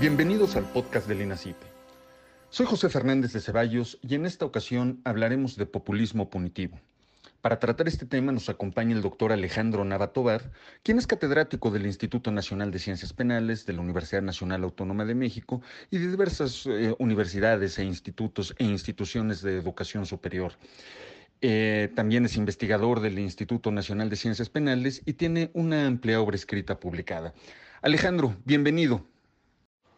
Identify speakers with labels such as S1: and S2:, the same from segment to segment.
S1: Bienvenidos al podcast del INACIPE. Soy José Fernández de Ceballos y en esta ocasión hablaremos de populismo punitivo. Para tratar este tema nos acompaña el doctor Alejandro Navatobar, quien es catedrático del Instituto Nacional de Ciencias Penales, de la Universidad Nacional Autónoma de México y de diversas eh, universidades e institutos e instituciones de educación superior. Eh, también es investigador del Instituto Nacional de Ciencias Penales y tiene una amplia obra escrita publicada. Alejandro, bienvenido.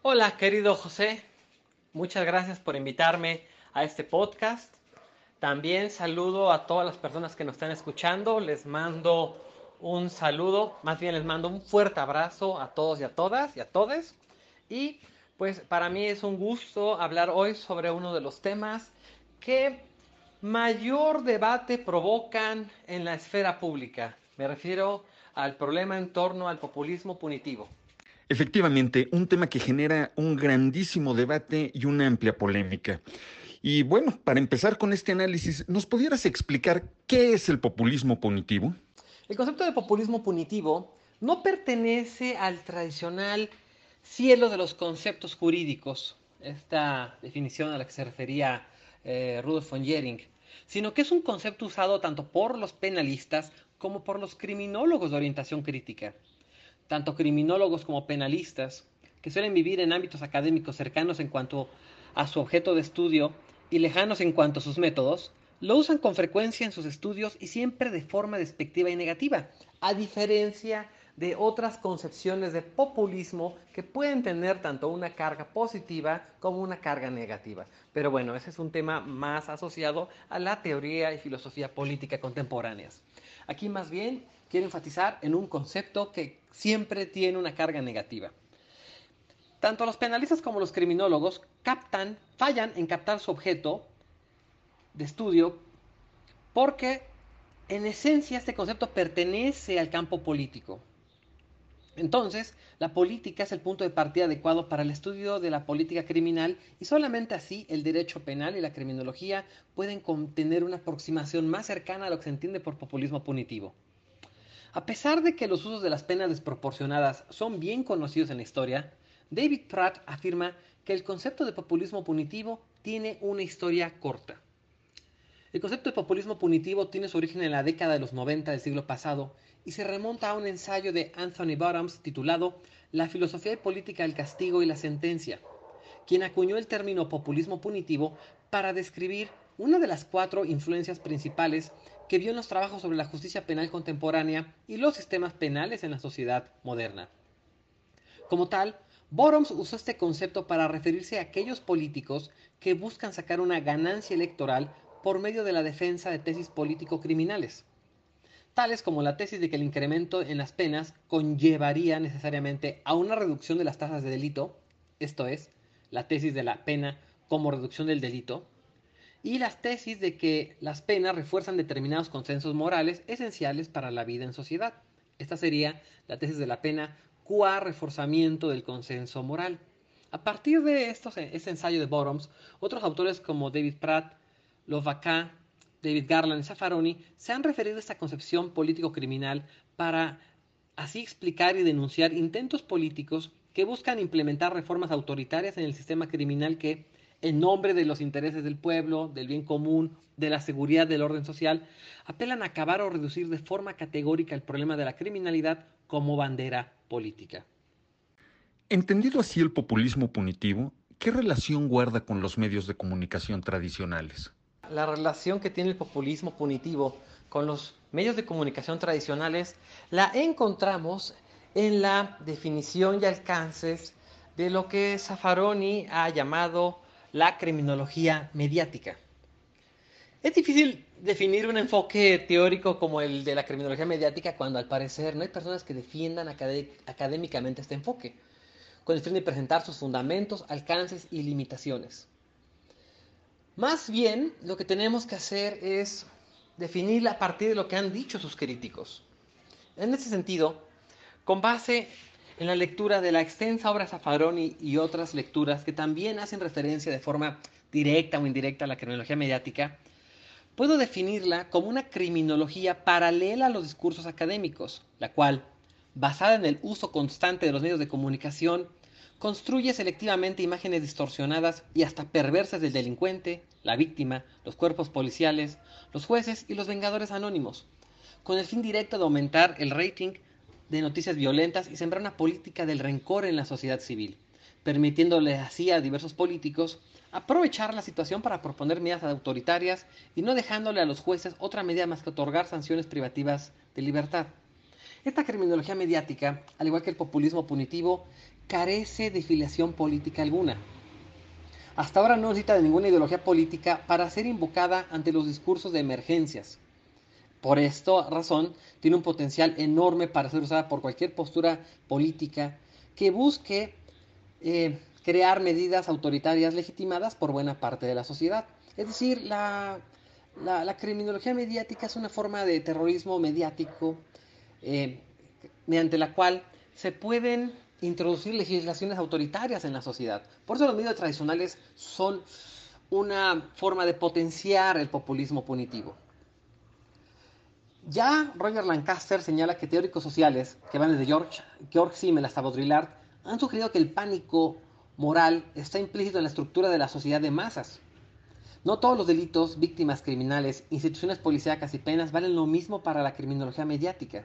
S2: Hola, querido José. Muchas gracias por invitarme a este podcast. También saludo a todas las personas que nos están escuchando. Les mando un saludo, más bien les mando un fuerte abrazo a todos y a todas y a todes. Y pues para mí es un gusto hablar hoy sobre uno de los temas que mayor debate provocan en la esfera pública. Me refiero al problema en torno al populismo punitivo.
S1: Efectivamente, un tema que genera un grandísimo debate y una amplia polémica. Y bueno, para empezar con este análisis, ¿nos pudieras explicar qué es el populismo punitivo?
S2: El concepto de populismo punitivo no pertenece al tradicional cielo de los conceptos jurídicos, esta definición a la que se refería eh, Rudolf von Jering, sino que es un concepto usado tanto por los penalistas como por los criminólogos de orientación crítica tanto criminólogos como penalistas, que suelen vivir en ámbitos académicos cercanos en cuanto a su objeto de estudio y lejanos en cuanto a sus métodos, lo usan con frecuencia en sus estudios y siempre de forma despectiva y negativa, a diferencia de otras concepciones de populismo que pueden tener tanto una carga positiva como una carga negativa. Pero bueno, ese es un tema más asociado a la teoría y filosofía política contemporáneas. Aquí más bien quiero enfatizar en un concepto que siempre tiene una carga negativa. Tanto los penalistas como los criminólogos captan, fallan en captar su objeto de estudio porque en esencia este concepto pertenece al campo político. Entonces, la política es el punto de partida adecuado para el estudio de la política criminal y solamente así el derecho penal y la criminología pueden contener una aproximación más cercana a lo que se entiende por populismo punitivo. A pesar de que los usos de las penas desproporcionadas son bien conocidos en la historia, David Pratt afirma que el concepto de populismo punitivo tiene una historia corta. El concepto de populismo punitivo tiene su origen en la década de los 90 del siglo pasado y se remonta a un ensayo de Anthony Bottoms titulado La filosofía y política del castigo y la sentencia, quien acuñó el término populismo punitivo para describir una de las cuatro influencias principales que vio en los trabajos sobre la justicia penal contemporánea y los sistemas penales en la sociedad moderna. Como tal, Boroms usó este concepto para referirse a aquellos políticos que buscan sacar una ganancia electoral por medio de la defensa de tesis político-criminales, tales como la tesis de que el incremento en las penas conllevaría necesariamente a una reducción de las tasas de delito, esto es, la tesis de la pena como reducción del delito, y las tesis de que las penas refuerzan determinados consensos morales esenciales para la vida en sociedad. Esta sería la tesis de la pena qua reforzamiento del consenso moral. A partir de estos, este ensayo de Bottoms, otros autores como David Pratt, Lovaca, David Garland y Zaffaroni se han referido a esta concepción político-criminal para así explicar y denunciar intentos políticos que buscan implementar reformas autoritarias en el sistema criminal que, en nombre de los intereses del pueblo, del bien común, de la seguridad del orden social, apelan a acabar o reducir de forma categórica el problema de la criminalidad como bandera política.
S1: Entendido así el populismo punitivo, ¿qué relación guarda con los medios de comunicación tradicionales?
S2: La relación que tiene el populismo punitivo con los medios de comunicación tradicionales la encontramos en la definición y alcances de lo que Zaffaroni ha llamado la criminología mediática. Es difícil definir un enfoque teórico como el de la criminología mediática cuando al parecer no hay personas que defiendan académicamente este enfoque, con el fin de presentar sus fundamentos, alcances y limitaciones. Más bien, lo que tenemos que hacer es definirla a partir de lo que han dicho sus críticos. En ese sentido, con base en la lectura de la extensa obra Zaffaroni y otras lecturas que también hacen referencia de forma directa o indirecta a la criminología mediática, puedo definirla como una criminología paralela a los discursos académicos, la cual, basada en el uso constante de los medios de comunicación, construye selectivamente imágenes distorsionadas y hasta perversas del delincuente, la víctima, los cuerpos policiales, los jueces y los vengadores anónimos, con el fin directo de aumentar el rating de noticias violentas y sembrar una política del rencor en la sociedad civil, permitiéndole así a diversos políticos aprovechar la situación para proponer medidas autoritarias y no dejándole a los jueces otra medida más que otorgar sanciones privativas de libertad. Esta criminología mediática, al igual que el populismo punitivo, carece de filiación política alguna. Hasta ahora no necesita de ninguna ideología política para ser invocada ante los discursos de emergencias. Por esta razón, tiene un potencial enorme para ser usada por cualquier postura política que busque eh, crear medidas autoritarias legitimadas por buena parte de la sociedad. Es decir, la, criminología mediática es una forma de terrorismo mediático eh, mediante la cual se pueden introducir legislaciones autoritarias en la sociedad. Por eso los medios tradicionales son una forma de potenciar el populismo punitivo. Ya Roger Lancaster señala que teóricos sociales, que van desde George, George Simmel hasta Baudrillard, han sugerido que el pánico moral está implícito en la estructura de la sociedad de masas. No todos los delitos, víctimas criminales, instituciones policíacas y penas valen lo mismo para la criminología mediática.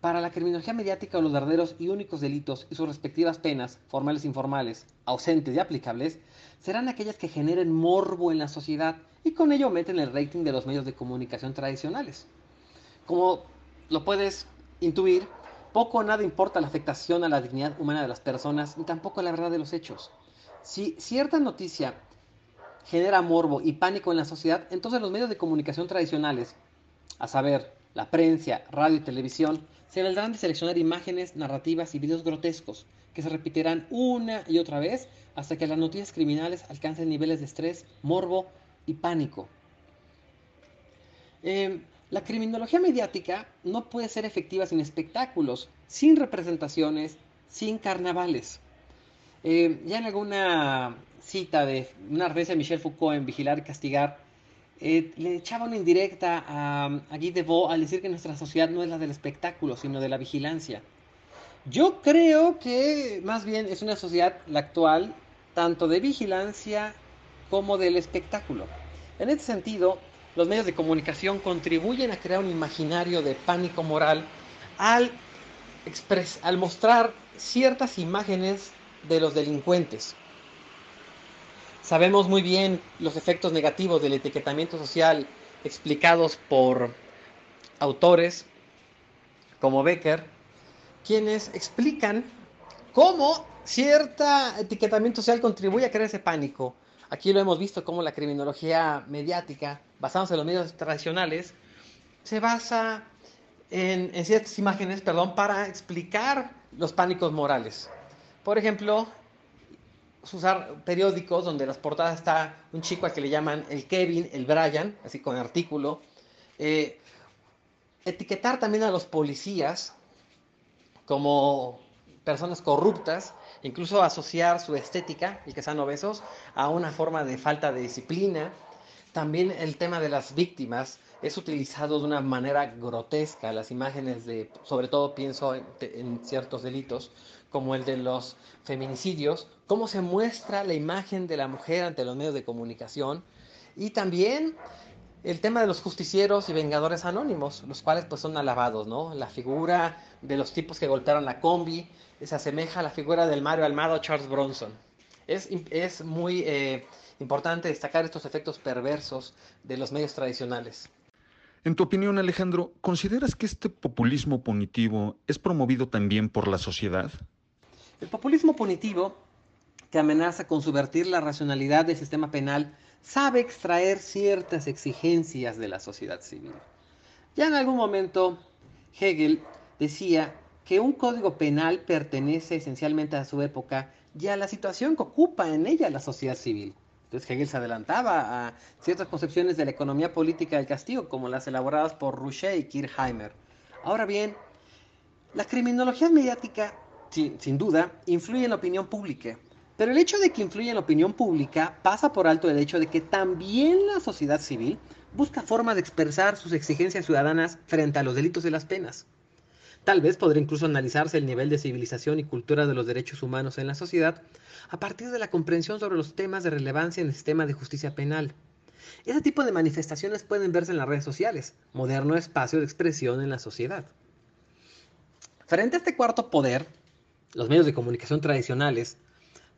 S2: Para la criminología mediática, los verdaderos y únicos delitos y sus respectivas penas, formales e informales, ausentes y aplicables, serán aquellas que generen morbo en la sociedad y con ello aumenten el rating de los medios de comunicación tradicionales. Como lo puedes intuir, poco o nada importa la afectación a la dignidad humana de las personas ni tampoco la verdad de los hechos. Si cierta noticia genera morbo y pánico en la sociedad, entonces los medios de comunicación tradicionales, a saber, la prensa, radio y televisión, se valdrán de seleccionar imágenes, narrativas y videos grotescos que se repetirán una y otra vez hasta que las noticias criminales alcancen niveles de estrés, morbo y pánico. Eh, la criminología mediática no puede ser efectiva sin espectáculos, sin representaciones, sin carnavales. Eh, ya en alguna cita de una referencia de Michel Foucault en Vigilar y Castigar, eh, le echaba una indirecta a, a Guy Debord al decir que nuestra sociedad no es la del espectáculo, sino de la vigilancia. Yo creo que más bien es una sociedad, la actual, tanto de vigilancia como del espectáculo. En este sentido, los medios de comunicación contribuyen a crear un imaginario de pánico moral al, al mostrar ciertas imágenes de los delincuentes. Sabemos muy bien los efectos negativos del etiquetamiento social explicados por autores como Becker, quienes explican cómo cierto etiquetamiento social contribuye a crear ese pánico. Aquí lo hemos visto como la criminología mediática, basándose en los medios tradicionales, se basa en, ciertas imágenes, perdón, para explicar los pánicos morales. Por ejemplo, usar periódicos donde las portadas está un chico al que le llaman el Kevin, el Brian, así con artículo. Eh, etiquetar también a los policías como personas corruptas incluso asociar su estética, el que sean obesos, a una forma de falta de disciplina. También el tema de las víctimas es utilizado de una manera grotesca. Las imágenes de, sobre todo pienso en, ciertos delitos, como el de los feminicidios, cómo se muestra la imagen de la mujer ante los medios de comunicación. Y también el tema de los justicieros y vengadores anónimos, los cuales pues son alabados, ¿no? La figura de los tipos que golpearon la combi se asemeja a la figura del Mario Almado Charles Bronson. Es, es muy eh, importante destacar estos efectos perversos de los medios tradicionales.
S1: En tu opinión, Alejandro, ¿consideras que este populismo punitivo es promovido también por la sociedad?
S2: El populismo punitivo, que amenaza con subvertir la racionalidad del sistema penal, sabe extraer ciertas exigencias de la sociedad civil. Ya en algún momento Hegel decía que un código penal pertenece esencialmente a su época y a la situación que ocupa en ella la sociedad civil. Entonces Hegel se adelantaba a ciertas concepciones de la economía política del castigo, como las elaboradas por Rouchet y Kirchheimer. Ahora bien, la criminología mediática, sin duda, influye en la opinión pública pero el hecho de que influya en la opinión pública pasa por alto el hecho de que también la sociedad civil busca formas de expresar sus exigencias ciudadanas frente a los delitos de las penas. Tal vez podría incluso analizarse el nivel de civilización y cultura de los derechos humanos en la sociedad a partir de la comprensión sobre los temas de relevancia en el sistema de justicia penal. Ese tipo de manifestaciones pueden verse en las redes sociales, moderno espacio de expresión en la sociedad. Frente a este cuarto poder, los medios de comunicación tradicionales,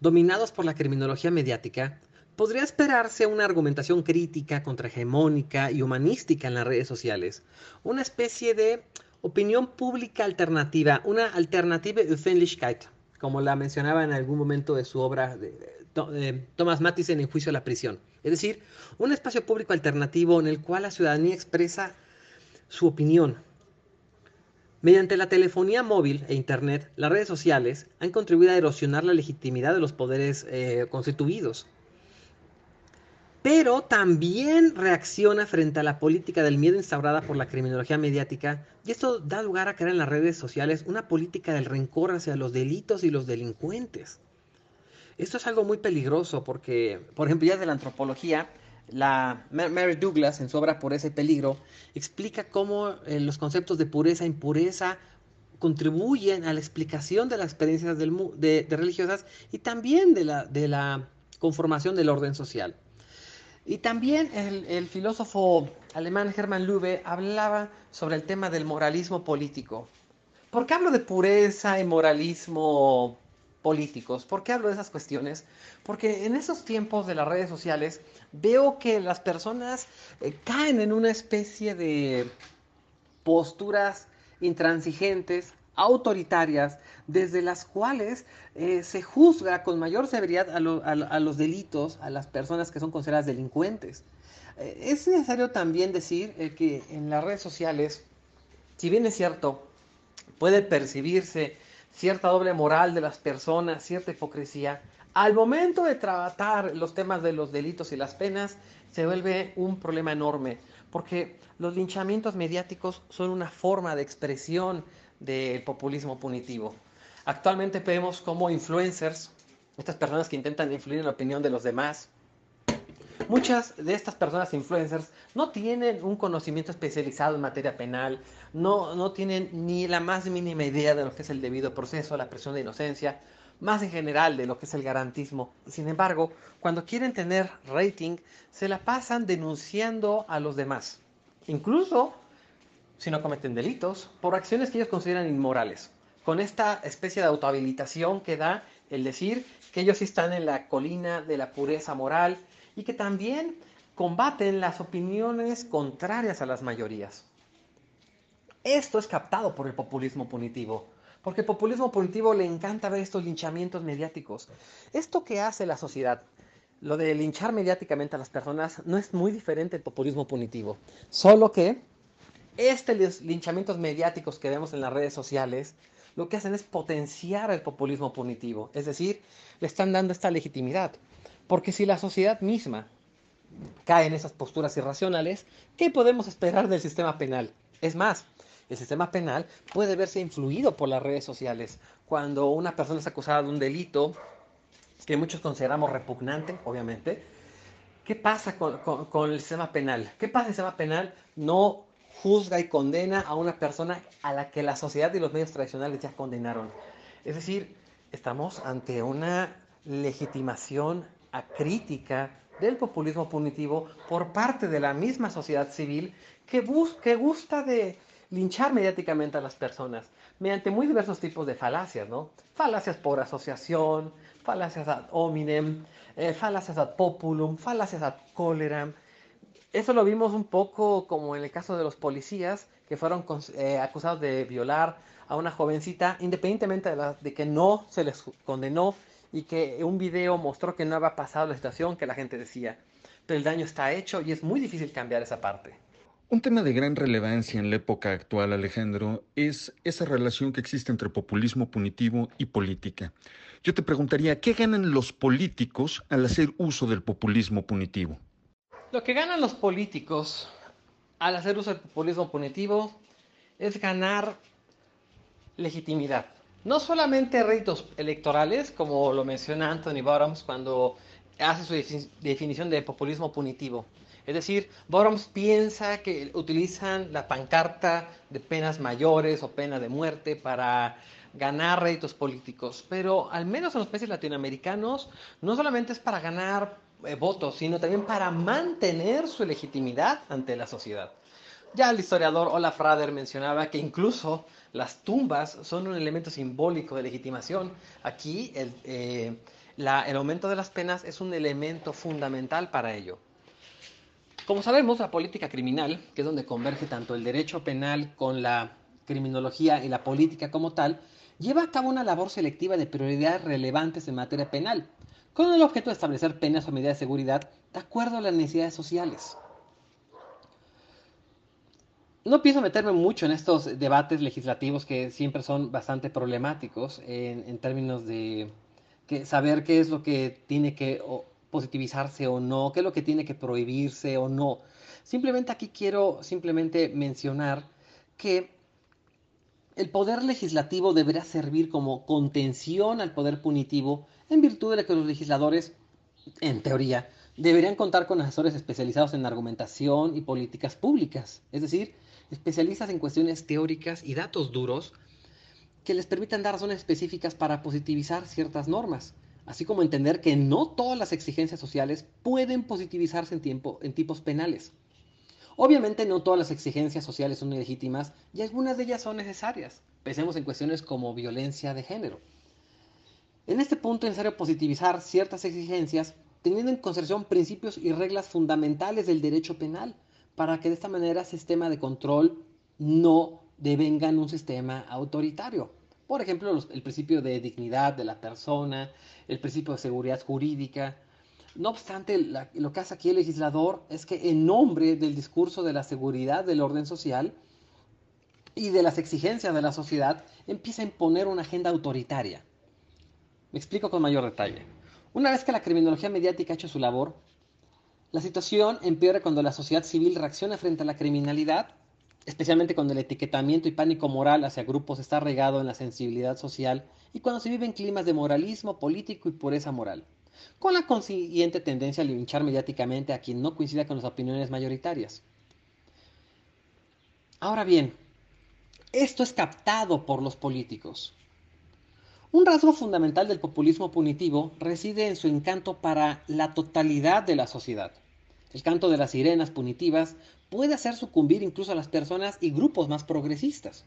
S2: dominados por la criminología mediática, podría esperarse una argumentación crítica, contrahegemónica y humanística en las redes sociales, una especie de opinión pública alternativa, una alternativa Öffentlichkeit, como la mencionaba en algún momento de su obra de, de Thomas Mattison en Juicio a la Prisión. Es decir, un espacio público alternativo en el cual la ciudadanía expresa su opinión. Mediante la telefonía móvil e Internet, las redes sociales han contribuido a erosionar la legitimidad de los poderes eh, constituidos. Pero también reacciona frente a la política del miedo instaurada por la criminología mediática y esto da lugar a crear en las redes sociales una política del rencor hacia los delitos y los delincuentes. Esto es algo muy peligroso porque, por ejemplo, ya de la antropología, la Mary Douglas en su obra Pureza y Peligro explica cómo eh, los conceptos de pureza e impureza contribuyen a la explicación de las experiencias de, religiosas y también de la, de la, conformación del orden social. Y también el, filósofo alemán Hermann Löwe hablaba sobre el tema del moralismo político. ¿Por qué hablo de pureza y moralismo políticos. ¿Por qué hablo de esas cuestiones? Porque en esos tiempos de las redes sociales veo que las personas eh, caen en una especie de posturas intransigentes, autoritarias, desde las cuales eh, se juzga con mayor severidad a, los delitos, a las personas que son consideradas delincuentes. Eh, es necesario también decir que en las redes sociales, si bien es cierto, puede percibirse cierta doble moral de las personas, cierta hipocresía, al momento de tratar los temas de los delitos y las penas, se vuelve un problema enorme, porque los linchamientos mediáticos son una forma de expresión del populismo punitivo. Actualmente vemos como influencers, estas personas que intentan influir en la opinión de los demás, Muchas de estas personas influencers no tienen un conocimiento especializado en materia penal, no, no tienen ni la más mínima idea de lo que es el debido proceso, la presión de inocencia, más en general de lo que es el garantismo. Sin embargo, cuando quieren tener rating, se la pasan denunciando a los demás, incluso si no cometen delitos, por acciones que ellos consideran inmorales, con esta especie de autohabilitación que da el decir que ellos están en la colina de la pureza moral, y que también combaten las opiniones contrarias a las mayorías. Esto es captado por el populismo punitivo, porque el populismo punitivo le encanta ver estos linchamientos mediáticos. Esto que hace la sociedad, lo de linchar mediáticamente a las personas, no es muy diferente del populismo punitivo, solo que estos linchamientos mediáticos que vemos en las redes sociales, lo que hacen es potenciar el populismo punitivo, es decir, le están dando esta legitimidad. Porque si la sociedad misma cae en esas posturas irracionales, ¿qué podemos esperar del sistema penal? Es más, el sistema penal puede verse influido por las redes sociales. Cuando una persona es acusada de un delito que muchos consideramos repugnante, obviamente, ¿qué pasa con, el sistema penal? ¿Qué pasa el sistema penal? No juzga y condena a una persona a la que la sociedad y los medios tradicionales ya condenaron. Es decir, estamos ante una legitimación crítica del populismo punitivo por parte de la misma sociedad civil que, que gusta de linchar mediáticamente a las personas mediante muy diversos tipos de falacias, ¿no? Falacias por asociación, falacias ad hominem, eh, falacias ad populum, falacias ad coleram. Eso lo vimos un poco como en el caso de los policías que fueron eh, acusados de violar a una jovencita, independientemente de, de que no se les condenó y que un video mostró que no había pasado la situación que la gente decía. Pero el daño está hecho y es muy difícil cambiar esa parte.
S1: Un tema de gran relevancia en la época actual, Alejandro, es esa relación que existe entre populismo punitivo y política. Yo te preguntaría, ¿qué ganan los políticos al hacer uso del populismo punitivo?
S2: Lo que ganan los políticos al hacer uso del populismo punitivo es ganar legitimidad no solamente réditos electorales, como lo menciona Anthony Bottoms cuando hace su definición de populismo punitivo. Es decir, Borams piensa que utilizan la pancarta de penas mayores o pena de muerte para ganar réditos políticos, pero al menos en los países latinoamericanos no solamente es para ganar eh, votos, sino también para mantener su legitimidad ante la sociedad. Ya el historiador Olaf Rader mencionaba que incluso las tumbas son un elemento simbólico de legitimación. Aquí el, eh, el aumento de las penas es un elemento fundamental para ello. Como sabemos, la política criminal, que es donde converge tanto el derecho penal con la criminología y la política como tal, lleva a cabo una labor selectiva de prioridades relevantes en materia penal, con el objeto de establecer penas o medidas de seguridad de acuerdo a las necesidades sociales. No pienso meterme mucho en estos debates legislativos que siempre son bastante problemáticos en, términos de saber qué es lo que tiene que positivizarse o no, qué es lo que tiene que prohibirse o no. Simplemente aquí quiero simplemente mencionar que el poder legislativo deberá servir como contención al poder punitivo en virtud de que los legisladores, en teoría, deberían contar con asesores especializados en argumentación y políticas públicas, es decir, especialistas en cuestiones teóricas y datos duros que les permitan dar razones específicas para positivizar ciertas normas, así como entender que no todas las exigencias sociales pueden positivizarse en, tiempo, en tipos penales. Obviamente no todas las exigencias sociales son ilegítimas y algunas de ellas son necesarias. Pensemos en cuestiones como violencia de género. En este punto es necesario positivizar ciertas exigencias teniendo en consideración principios y reglas fundamentales del derecho penal para que de esta manera el sistema de control no devenga en un sistema autoritario. Por ejemplo, el principio de dignidad de la persona, el principio de seguridad jurídica, no obstante, lo que hace aquí el legislador es que en nombre del discurso de la seguridad del orden social y de las exigencias de la sociedad, empieza a imponer una agenda autoritaria. Me explico con mayor detalle. Una vez que la criminología mediática ha hecho su labor, la situación empeora cuando la sociedad civil reacciona frente a la criminalidad, especialmente cuando el etiquetamiento y pánico moral hacia grupos está regado en la sensibilidad social y cuando se vive en climas de moralismo político y pureza moral con la consiguiente tendencia a linchar mediáticamente a quien no coincida con las opiniones mayoritarias. Ahora bien, esto es captado por los políticos. Un rasgo fundamental del populismo punitivo reside en su encanto para la totalidad de la sociedad. El canto de las sirenas punitivas puede hacer sucumbir incluso a las personas y grupos más progresistas.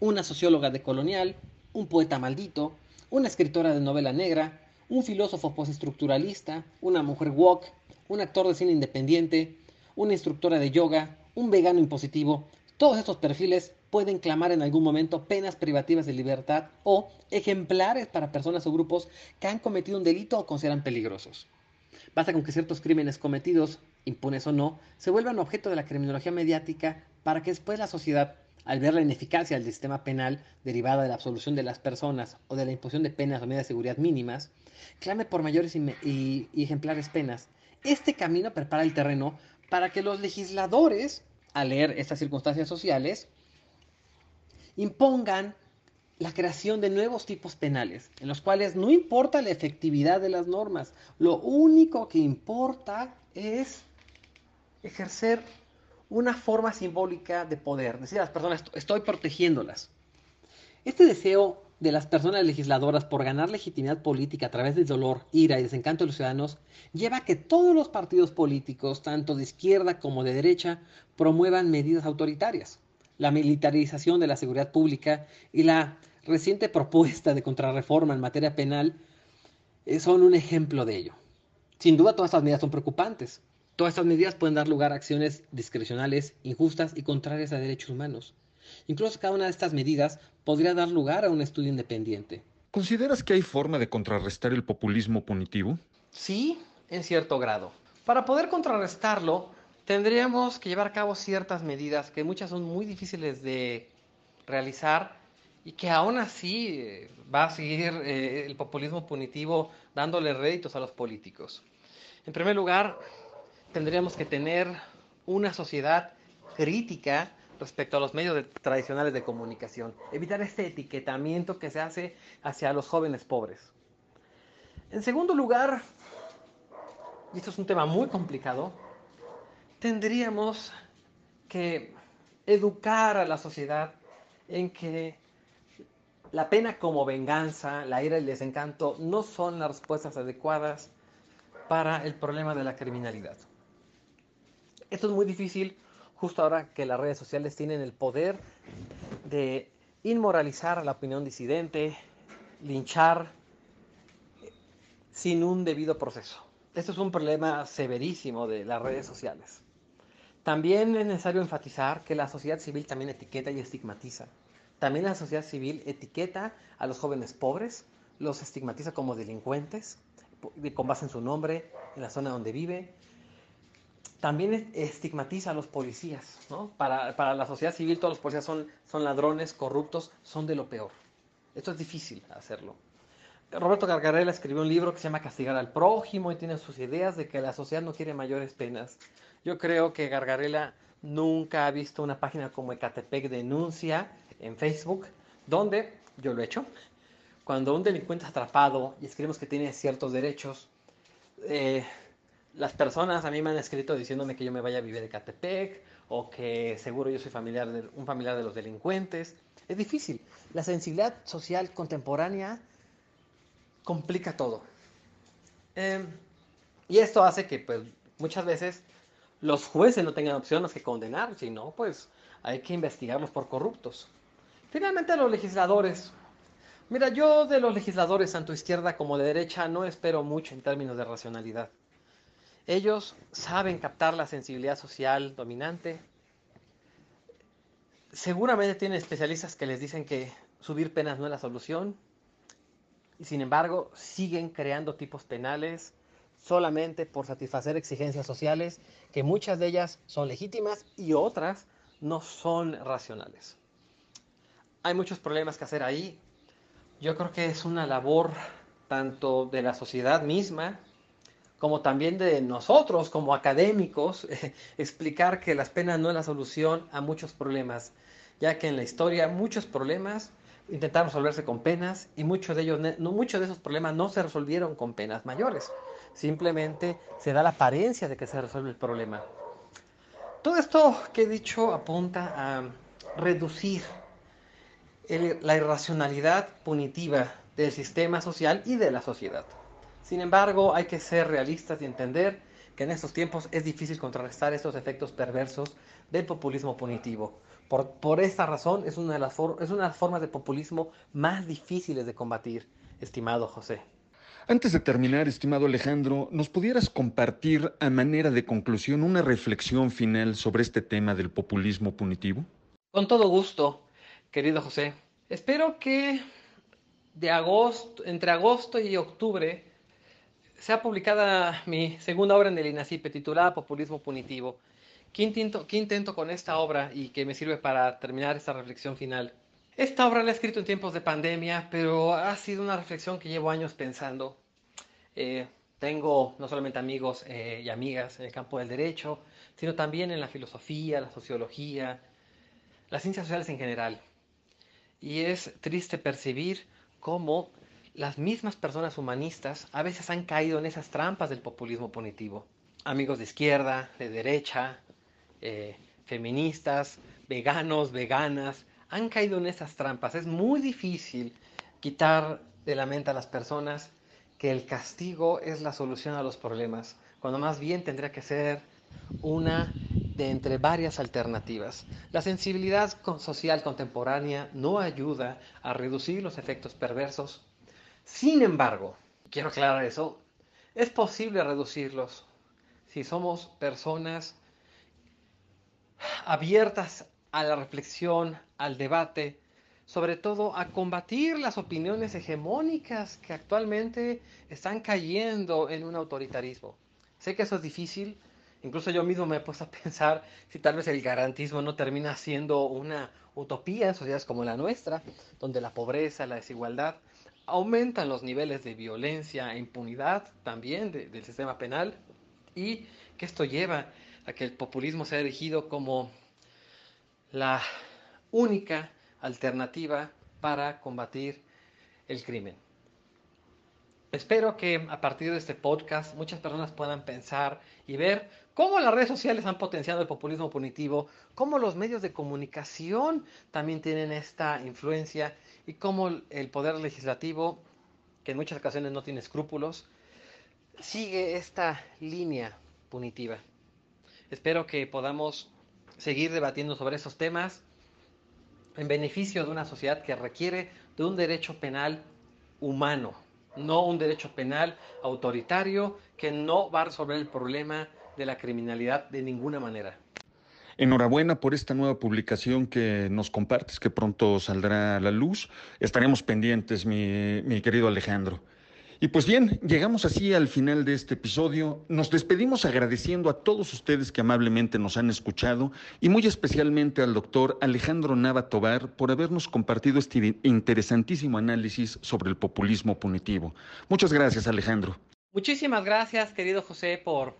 S2: Una socióloga de colonial, un poeta maldito, una escritora de novela negra, un filósofo postestructuralista, una mujer woke, un actor de cine independiente, una instructora de yoga, un vegano impositivo, todos estos perfiles pueden clamar en algún momento penas privativas de libertad o ejemplares para personas o grupos que han cometido un delito o consideran peligrosos. Basta con que ciertos crímenes cometidos, impunes o no, se vuelvan objeto de la criminología mediática para que después la sociedad al ver la ineficacia del sistema penal derivada de la absolución de las personas o de la imposición de penas o medidas de seguridad mínimas, clame por mayores y, ejemplares penas. Este camino prepara el terreno para que los legisladores, al leer estas circunstancias sociales, impongan la creación de nuevos tipos penales, en los cuales no importa la efectividad de las normas, lo único que importa es ejercer una forma simbólica de poder, decir a las personas, estoy protegiéndolas. Este deseo de las personas legisladoras por ganar legitimidad política a través del dolor, ira y desencanto de los ciudadanos lleva a que todos los partidos políticos, tanto de izquierda como de derecha, promuevan medidas autoritarias. La militarización de la seguridad pública y la reciente propuesta de contrarreforma en materia penal eh, son un ejemplo de ello. Sin duda todas estas medidas son preocupantes, Todas estas medidas pueden dar lugar a acciones discrecionales, injustas y contrarias a derechos humanos. Incluso cada una de estas medidas podría dar lugar a un estudio independiente.
S1: ¿Consideras que hay forma de contrarrestar el populismo punitivo?
S2: Sí, en cierto grado. Para poder contrarrestarlo, tendríamos que llevar a cabo ciertas medidas que muchas son muy difíciles de realizar y que aún así eh, va a seguir eh, el populismo punitivo dándole réditos a los políticos. En primer lugar, tendríamos que tener una sociedad crítica respecto a los medios tradicionales de comunicación. Evitar este etiquetamiento que se hace hacia los jóvenes pobres. En segundo lugar, y esto es un tema muy complicado, tendríamos que educar a la sociedad en que la pena como venganza, la ira y el desencanto no son las respuestas adecuadas para el problema de la criminalidad. Esto es muy difícil justo ahora que las redes sociales tienen el poder de inmoralizar a la opinión disidente, linchar sin un debido proceso. Esto es un problema severísimo de las redes sociales. También es necesario enfatizar que la sociedad civil también etiqueta y estigmatiza. También la sociedad civil etiqueta a los jóvenes pobres, los estigmatiza como delincuentes, con base en su nombre, en la zona donde vive. También estigmatiza a los policías. Para, para, la sociedad civil todos los policías son, son ladrones, corruptos, son de lo peor. Esto es difícil hacerlo. Roberto Gargarella escribió un libro que se llama Castigar al prójimo y tiene sus ideas de que la sociedad no quiere mayores penas. Yo creo que Gargarela nunca ha visto una página como Ecatepec Denuncia en Facebook, donde, yo lo he hecho, cuando un delincuente es atrapado y escribimos que tiene ciertos derechos, eh, las personas a mí me han escrito diciéndome que yo me vaya a vivir a Ecatepec o que seguro yo soy familiar de, un familiar de los delincuentes. Es difícil. La sensibilidad social contemporánea complica todo. Em, y esto hace que pues, muchas veces los jueces no tengan opción más que condenar, sino pues hay que investigarlos por corruptos. Finalmente los legisladores. Mira, yo de los legisladores, tanto izquierda como de derecha, no espero mucho en términos de racionalidad. Ellos saben captar la sensibilidad social dominante. Seguramente tienen especialistas que les dicen que subir penas no es la solución. Y sin embargo, siguen creando tipos penales solamente por satisfacer exigencias sociales, que muchas de ellas son legítimas y otras no son racionales. Hay muchos problemas que hacer ahí. Yo creo que es una labor tanto de la sociedad misma, como también de nosotros como académicos, explicar que las penas no es la solución a muchos problemas, ya que en la historia muchos problemas intentaron resolverse con penas y muchos de ellos, muchos de esos problemas no se resolvieron con penas mayores. Simplemente se da la apariencia de que se resuelve el problema. Todo esto que he dicho apunta a reducir la irracionalidad punitiva del sistema social y de la sociedad. Sin embargo, hay que ser realistas y entender que en estos tiempos es difícil contrarrestar estos efectos perversos del populismo punitivo. Por, por esta razón es una, de las es una de las formas de populismo más difíciles de combatir, estimado José.
S1: Antes de terminar, estimado Alejandro, ¿nos pudieras compartir a manera de conclusión una reflexión final sobre este tema del populismo punitivo?
S2: Con todo gusto, querido José. Espero que de agosto, entre agosto y octubre sea publicada mi segunda obra en el INACIPE titulada Populismo Punitivo. ¿Qué intento, ¿Qué intento con esta obra y que me sirve para terminar esta reflexión final? Esta obra la he escrito en tiempos de pandemia, pero ha sido una reflexión que llevo años pensando. Eh, tengo no solamente amigos eh, y amigas en el campo del derecho, sino también en la filosofía, la sociología, las ciencias sociales en general. Y es triste percibir cómo las mismas personas humanistas a veces han caído en esas trampas del populismo punitivo. Amigos de izquierda, de derecha, eh, feministas, veganos, veganas, han caído en esas trampas. Es muy difícil quitar de la mente a las personas que el castigo es la solución a los problemas, cuando más bien tendría que ser una de entre varias alternativas. La sensibilidad social contemporánea no ayuda a reducir los efectos perversos. Sin embargo, quiero aclarar eso, es posible reducirlos si somos personas abiertas a la reflexión, al debate, sobre todo a combatir las opiniones hegemónicas que actualmente están cayendo en un autoritarismo. Sé que eso es difícil, incluso yo mismo me he puesto a pensar si tal vez el garantismo no termina siendo una utopía en sociedades como la nuestra, donde la pobreza, la desigualdad aumentan los niveles de violencia e impunidad también del sistema penal y que esto lleva a que el populismo sea erigido como la única alternativa para combatir el crimen. Espero que a partir de este podcast muchas personas puedan pensar y ver cómo las redes sociales han potenciado el populismo punitivo, cómo los medios de comunicación también tienen esta influencia y cómo el poder legislativo, que en muchas ocasiones no tiene escrúpulos, sigue esta línea punitiva. Espero que podamos seguir debatiendo sobre esos temas en beneficio de una sociedad que requiere de un derecho penal humano, no un derecho penal autoritario que no va a resolver el problema de la criminalidad de ninguna manera.
S1: Enhorabuena por esta nueva publicación que nos compartes, que pronto saldrá a la luz. Estaremos pendientes, mi, querido Alejandro. Y pues bien, llegamos así al final de este episodio. Nos despedimos agradeciendo a todos ustedes que amablemente nos han escuchado y muy especialmente al doctor Alejandro Nava Tobar por habernos compartido este interesantísimo análisis sobre el populismo punitivo. Muchas gracias, Alejandro.
S2: Muchísimas gracias, querido José, por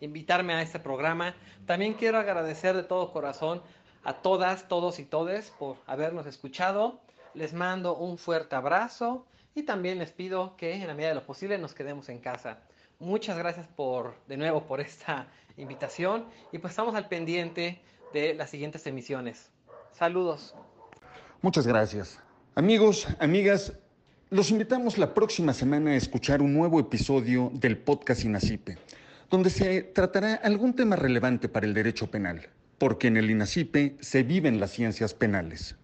S2: invitarme a este programa. También quiero agradecer de todo corazón a todas, todos y todes por habernos escuchado. Les mando un fuerte abrazo y también les pido que en la medida de lo posible nos quedemos en casa. Muchas gracias por, de nuevo, por esta invitación y pues estamos al pendiente de las siguientes emisiones. Saludos.
S1: Muchas gracias. Amigos, amigas, los invitamos la próxima semana a escuchar un nuevo episodio del podcast INACIPE, donde se tratará algún tema relevante para el derecho penal, porque en el INACIPE se viven las ciencias penales.